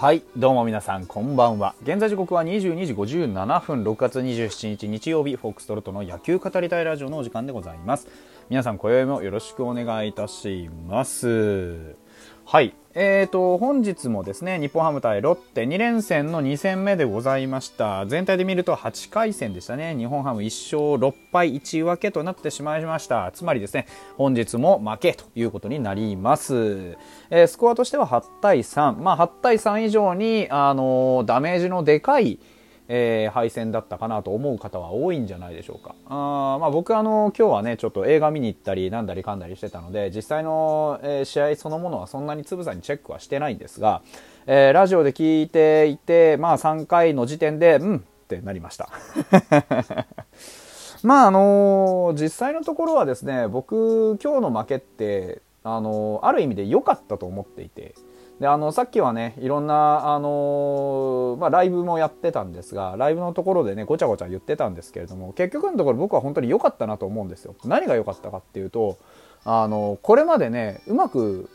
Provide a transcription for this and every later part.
はい、どうも皆さん、こんばんは。現在時刻は22時57分、6月27日日曜日、フォックストロットの野球語りたいラジオのお時間でございます。皆さん、今宵もよろしくお願いいたします。はい、えーと、本日もですね、日本ハム対ロッテ2連戦の2戦目でございました。全体で見ると8回戦でしたね。日本ハム1勝6敗1分けとなってしまいました。つまりですね、本日も負けということになります。えースコアとしては8対3。まあ8対3以上に、あのーダメージのでかい、えー敗戦だったかなと思う方は多いんじゃないでしょうか。あまあ僕あの今日はねちょっと映画見に行ったりなんだりかんだりしてたので実際の、えー試合そのものはそんなにつぶさにチェックはしてないんですが、えーラジオで聞いていてまあ3回の時点でうんってなりました。まああの実際のところはですね僕今日の負けってあのある意味で良かったと思っていてであのさっきはねいろんなあのまあ、ライブもやってたんですがライブのところでねごちゃごちゃ言ってたんですけれども結局のところ僕は本当に良かったなと思うんですよ。何が良かったかっていうとあのこれまでねうまく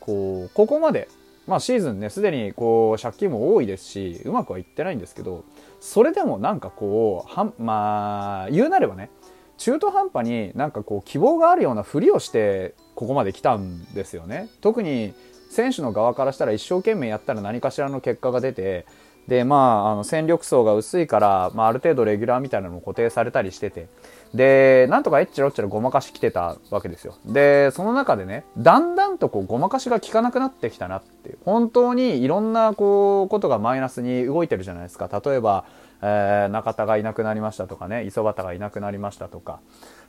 こうここまでまあシーズンねすでにこう借金も多いですしうまくはいってないんですけどそれでもなんかこうはんまあ言うなればね中途半端になんかこう希望があるようなふりをしてここまで来たんですよね。特に選手の側からしたら一生懸命やったら何かしらの結果が出てでまああの戦力層が薄いから、まあ、ある程度レギュラーみたいなのも固定されたりしてて。でなんとかエッチロッチロごまかしきてたわけですよ。でその中でねだんだんとこうごまかしが効かなくなってきたなって本当にいろんなこうことがマイナスに動いてるじゃないですか。例えば、えー中田がいなくなりましたとかね磯端がいなくなりましたとか。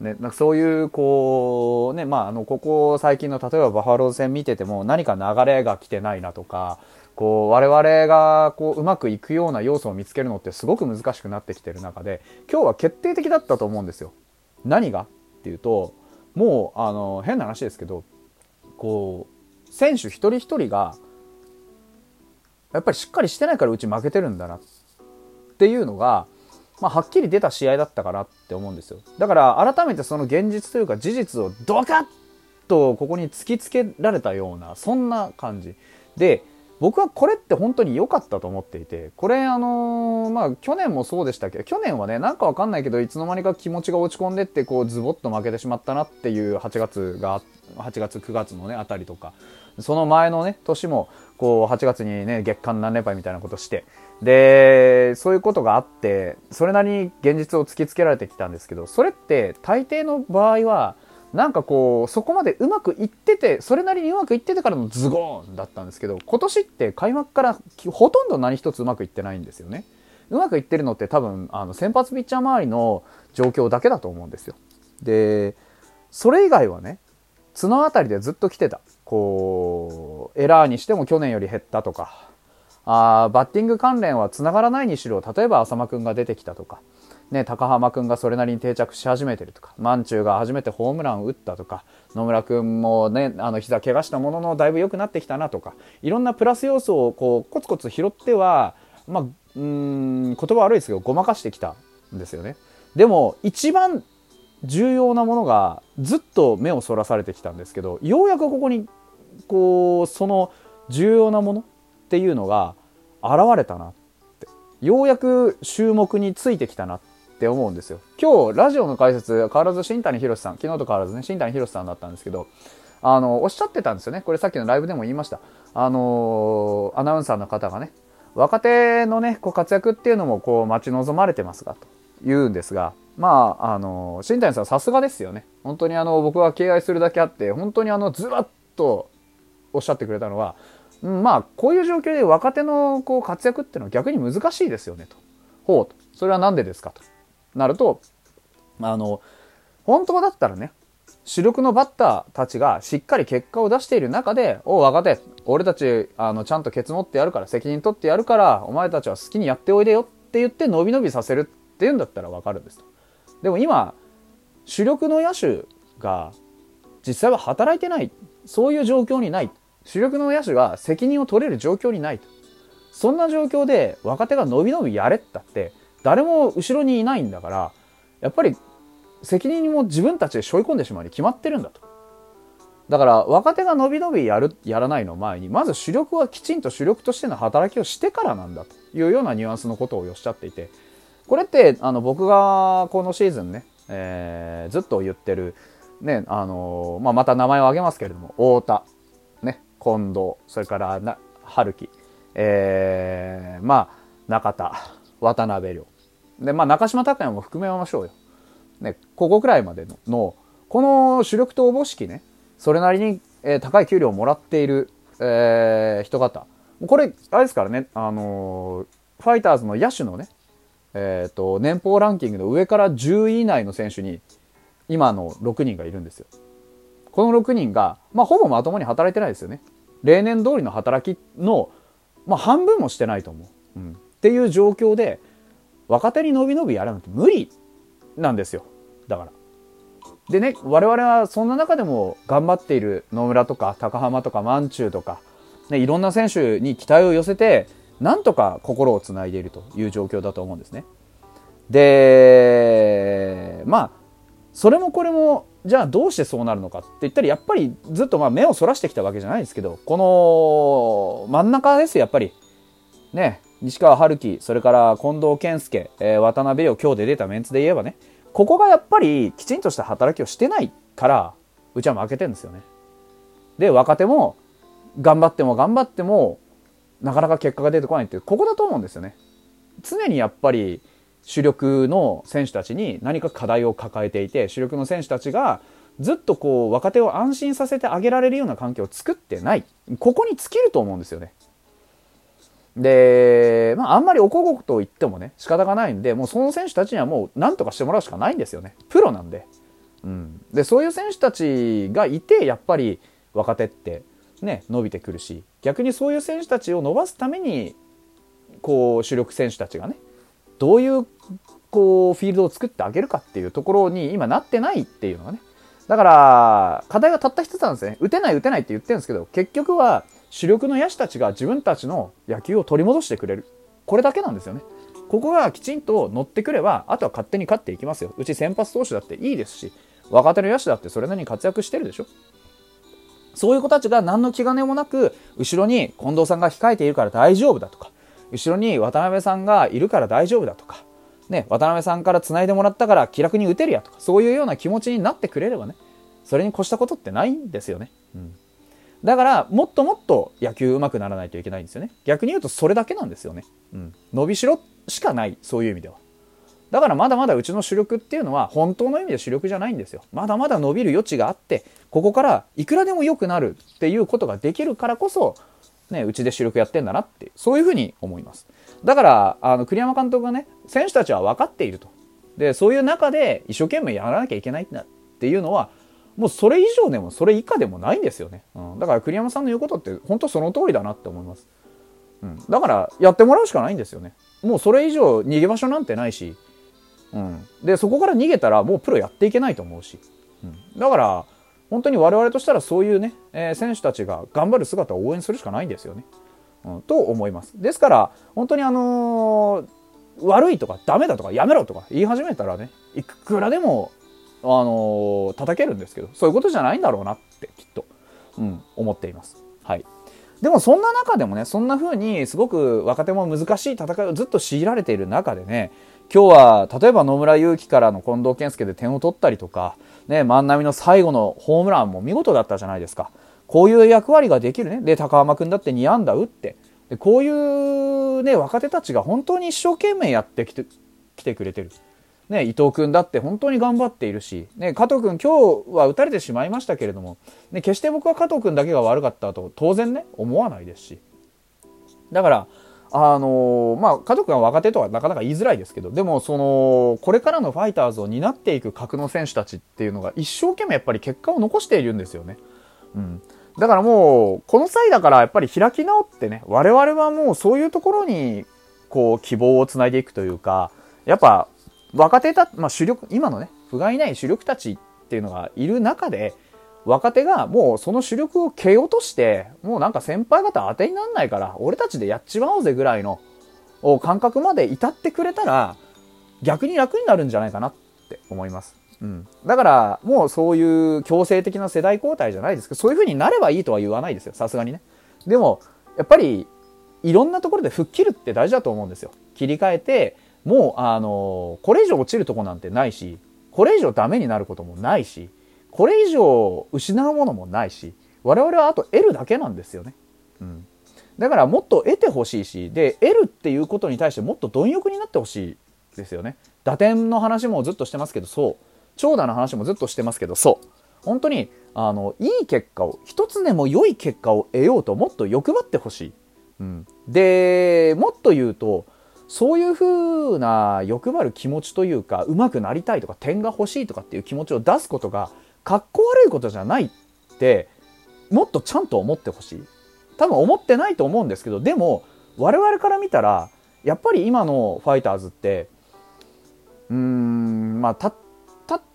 ね、なんかそういうこうねまああのここ最近の例えばバファローズ戦見てても何か流れが来てないなとかこう我々がこううまくいくような要素を見つけるのってすごく難しくなってきてる中で今日は決定的だったと思うんですよ。何がっていうともうあの変な話ですけどこう選手一人一人がやっぱりしっかりしてないからうち負けてるんだなっていうのがまあ、はっきり出た試合だったかなって思うんですよ。だから改めてその現実というか事実をドカッとここに突きつけられたようなそんな感じ。で僕はこれって本当に良かったと思っていてこれあのーまあ去年もそうでしたけど去年はねなんかわかんないけどいつの間にか気持ちが落ち込んでってこうズボッと負けてしまったなっていう8月が8月9月のねあたりとかその前のね年もこう8月にね月間何連敗みたいなことしてでそういうことがあってそれなりに現実を突きつけられてきたんですけどそれって大抵の場合はなんかこうそこまでうまくいっててそれなりにうまくいっててからのズゴーンだったんですけど今年って開幕からほとんど何一つうまくいってないんですよね。うまくいってるのって多分あの先発ピッチャー周りの状況だけだと思うんですよ。でそれ以外はね綱渡りでずっと来てた。こうエラーにしても去年より減ったとかあバッティング関連はつながらないにしろ例えば浅間君が出てきたとか、ね、高浜君がそれなりに定着し始めてるとか満中が初めてホームランを打ったとか野村君もねあの膝怪我したもののだいぶ良くなってきたなとかいろんなプラス要素をこうコツコツ拾ってはまあうん言葉悪いですけどごまかしてきたんですよね。でも一番重要なものがずっと目をそらされてきたんですけどようやくここにこうその重要なものっていうのが現れたなってようやく注目についてきたなってって思うんですよ。今日ラジオの解説変わらず新谷博さん昨日と変わらずね新谷博さんだったんですけどあのおっしゃってたんですよね。これさっきのライブでも言いました。あのアナウンサーの方がね若手のねこう活躍っていうのもこう待ち望まれてますがと言うんですがまああの新谷さんさすがですよね。本当にあの僕は敬愛するだけあって本当にあのずらっとおっしゃってくれたのはうんまあこういう状況で若手のこう活躍っていうのは逆に難しいですよね。と。ほうと。それは何でですか？と。なるとあの本当だったらね主力のバッターたちがしっかり結果を出している中で「おう若手俺たちあのちゃんとケツ持ってやるから責任取ってやるからお前たちは好きにやっておいでよ」って言って伸び伸びさせるっていうんだったら分かるんです。でも今主力の野手が実際は働いてないそういう状況にない主力の野手が責任を取れる状況にないそんな状況で若手が伸び伸びやれったって誰も後ろにいないんだからやっぱり責任も自分たちで背負い込んでしまうに決まってるんだとだから若手が伸び伸びやる、やらないの前に、まず主力はきちんと主力としての働きをしてからなんだというようなニュアンスのことをおっしゃっていて、これってあの僕がこのシーズンね、えー、ずっと言ってる、ね、あのまあ、また名前を挙げますけれども、太田、ね、近藤、それからな春樹、えー、まあ、中田、渡辺亮。で、まあ、中島拓也も含めましょうよ。ね、ここくらいまでの、のこの主力とおぼしきね、それなりに、えー、高い給料をもらっている、えー、人方。これ、あれですからね、あのー、ファイターズの野手のね、えっ、と、年俸ランキングの上から10位以内の選手に、今の6人がいるんですよ。この6人が、まあ、ほぼまともに働いてないですよね。例年通りの働きの、まあ、半分もしてないと思う。うん。っていう状況で、若手に伸び伸びやるなんて無理なんですよ。だから。でね、我々はそんな中でも頑張っている野村とか高浜とか万中とか、ね、いろんな選手に期待を寄せて、なんとか心をつないでいるという状況だと思うんですね。で、まあ、それもこれも、じゃあどうしてそうなるのかって言ったら、やっぱりずっとまあ目をそらしてきたわけじゃないですけど、この真ん中ですやっぱり。ね、西川春樹、それから近藤健介、えー、渡辺を今日で出たメンツで言えばね、ここがやっぱりきちんとした働きをしてないから、うちは負けてるんですよね。で、若手も頑張っても頑張っても、なかなか結果が出てこないっていう、ここだと思うんですよね。常にやっぱり主力の選手たちに何か課題を抱えていて、主力の選手たちがずっとこう若手を安心させてあげられるような環境を作ってない。ここに尽きると思うんですよね。で、まあ、あんまりおこごと言ってもね、仕方がないんで、もうその選手たちにはもう何とかしてもらうしかないんですよね。プロなんで。うん。で、そういう選手たちがいて、やっぱり若手ってね、伸びてくるし、逆にそういう選手たちを伸ばすために、こう、主力選手たちがね、どういう、こう、フィールドを作ってあげるかっていうところに今なってないっていうのがね。だから、課題はたった一つなんですね。打てない打てないって言ってるんですけど、結局は、主力の野手たちが自分たちの野球を取り戻してくれる。これだけなんですよね。ここがきちんと乗ってくれば、あとは勝手に勝っていきますよ。うち先発投手だっていいですし、若手の野手だってそれなりに活躍してるでしょ。そういう子たちが何の気兼ねもなく、後ろに近藤さんが控えているから大丈夫だとか、後ろに渡辺さんがいるから大丈夫だとか、ね、渡辺さんから繋いでもらったから気楽に打てるやとか、そういうような気持ちになってくれればね、それに越したことってないんですよね。うんだから、もっともっと野球上手くならないといけないんですよね。逆に言うとそれだけなんですよね。うん。伸びしろしかない、そういう意味では。だからまだまだうちの主力っていうのは本当の意味で主力じゃないんですよ。まだまだ伸びる余地があって、ここからいくらでも良くなるっていうことができるからこそ、ね、うちで主力やってんだなって、そういうふうに思います。だから、あの、栗山監督がね、選手たちは分かっていると。で、そういう中で一生懸命やらなきゃいけないんだっていうのは、もうそれ以上でもそれ以下でもないんですよね。うん、だから栗山さんの言うことって本当その通りだなって思います。うん、だからやってもらうしかないんですよね。もうそれ以上逃げ場所なんてないし、うん、でそこから逃げたらもうプロやっていけないと思うし、うん、だから本当に我々としたらそういうね、えー、選手たちが頑張る姿を応援するしかないんですよね。うん、と思います。ですから本当にあのー、悪いとかダメだとかやめろとか言い始めたらねいくらでもあの、叩けるんですけど、そういうことじゃないんだろうなってきっと、うん、思っています。はい。でもそんな中でもね、そんな風にすごく若手も難しい戦いをずっと強いられている中でね、今日は例えば野村祐希からの近藤健介で点を取ったりとか、ね、万波の最後のホームランも見事だったじゃないですか。こういう役割ができるね。で、高浜君だって2安打打って。でこういうね、若手たちが本当に一生懸命やってきてきてくれてる。ね、伊藤君だって本当に頑張っているし、ね、加藤君今日は打たれてしまいましたけれども、ね、決して僕は加藤君だけが悪かったと当然ね、思わないですし。だから、あのー、まあ、加藤君は若手とはなかなか言いづらいですけど、でも、その、これからのファイターズを担っていく格の選手たちっていうのが一生懸命やっぱり結果を残しているんですよね。うん。だからもう、この際だからやっぱり開き直ってね、我々はもうそういうところに、こう、希望をつないでいくというか、やっぱ若手た、まあ、主力、今のね、不甲斐ない主力たちっていうのがいる中で、若手がもうその主力を蹴落として、もうなんか先輩方当てになんないから、俺たちでやっちまおうぜぐらいの感覚まで至ってくれたら、逆に楽になるんじゃないかなって思います。うん、だからもうそういう強制的な世代交代じゃないですけどそういう風になればいいとは言わないですよ。さすがにね。でもやっぱりいろんなところで吹っ切るって大事だと思うんですよ。切り替えてもうあのこれ以上落ちるとこなんてないしこれ以上ダメになることもないしこれ以上失うものもないし我々はあと得るだけなんですよね、うん、だからもっと得てほしいしで得るっていうことに対してもっと貪欲になってほしいですよね。打点の話もずっとしてますけどそう。長打の話もずっとしてますけどそう。本当にあのいい結果を一つでも良い結果を得ようともっと欲張ってほしい、うん、でもっと言うとそういう風な欲張る気持ちというか上手くなりたいとか点が欲しいとかっていう気持ちを出すことがかっこ悪いことじゃないってもっとちゃんと思ってほしい。多分思ってないと思うんですけどでも我々から見たらやっぱり今のファイターズってうーんまあたっ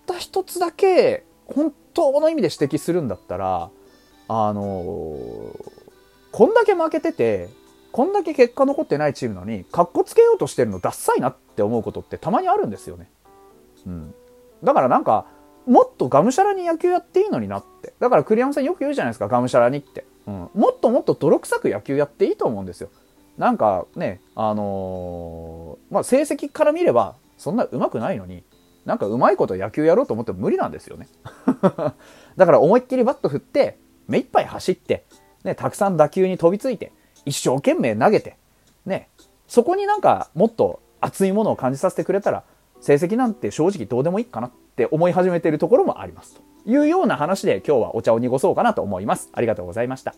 た一つだけ本当の意味で指摘するんだったらあのこんだけ負けててこんだけ結果残ってないチームなのにかっこつけようとしてるのダッサいなって思うことってたまにあるんですよね。うん、だからなんかもっとがむしゃらに野球やっていいのになって。だから栗山さんよく言うじゃないですか、がむしゃらにって。うん。もっともっと泥臭く野球やっていいと思うんですよ。なんかね、あのー、まあ、成績から見れば、そんな上手くないのに、なんかうまいこと野球やろうと思っても無理なんですよね。だから思いっきりバット振って、目いっぱい走って、ね、たくさん打球に飛びついて、一生懸命投げて、ね、そこになんかもっと熱いものを感じさせてくれたら、成績なんて正直どうでもいいかなって思い始めているところもありますというような話で今日はお茶を濁そうかなと思います。ありがとうございました。